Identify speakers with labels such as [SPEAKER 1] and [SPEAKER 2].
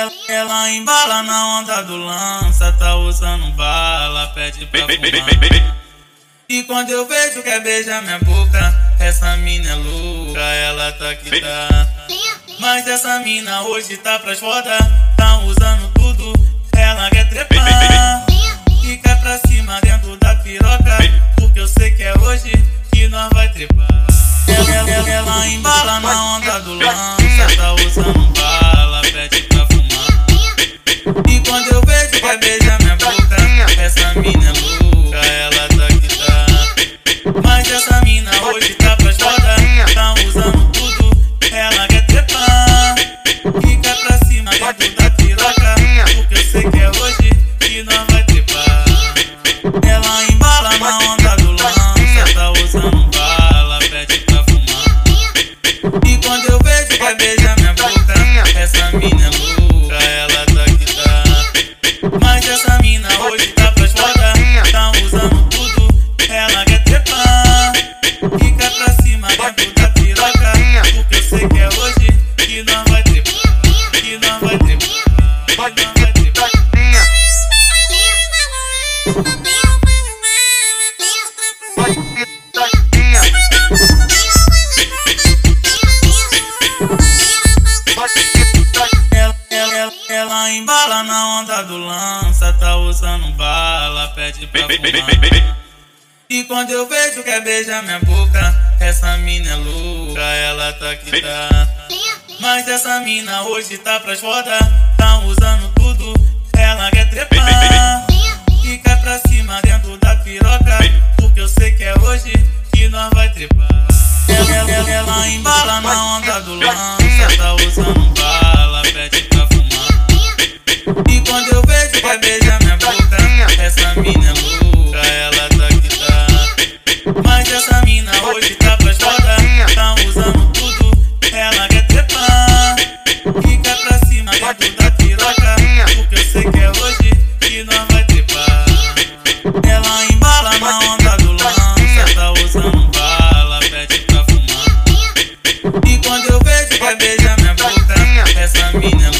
[SPEAKER 1] ela, ela embala na onda do lança, tá usando bala, pede pra fumar. E quando eu vejo que é beija minha boca, essa mina é louca, ela tá que tá. Mas essa mina hoje tá pras foda, tá usando tudo, ela quer trepar. Fica pra cima dentro da piroca, porque eu sei que é hoje que nós vai trepar. Ela, ela, ela embala na onda do lança, tá usando eu vejo que é beija minha boca, essa mina é louca, ela tá que tá. Mas essa mina hoje tá pras foda, tá usando tudo, ela quer trepar. Fica pra cima dentro da piroca, porque eu sei que é hoje que nós vai trepar. Ela embala na onda do lança, tá usando bala, pede pra fumar. E quando eu vejo que é hoje tá pras foda, tá usando tudo, ela quer trepar. Fica pra cima dentro da piroca, porque eu sei que é hoje que nós vai trepar, que nós vai trepar. Onda do lança, tá usando bala, pede pra fumar. E quando eu vejo que é beija minha boca, essa mina é louca, ela tá que tá. Mas essa mina hoje tá pras foda, tá usando tudo, ela quer trepar. Fica pra cima dentro da piroca, porque eu sei que é hoje que nós vai trepar. Ela, ela, ela, ela embala na onda do lança, tá usando bala, mina louca, ela tá que tá. Mas essa mina hoje tá foda, tá usando tudo, ela quer trepar. Fica pra cima dentro da piroca, porque eu sei que é hoje que nós vai trepar. Ela embala na onda do lança, tá usando bala, pede pra fumar. E quando eu vejo que é beija minha boca, essa mina é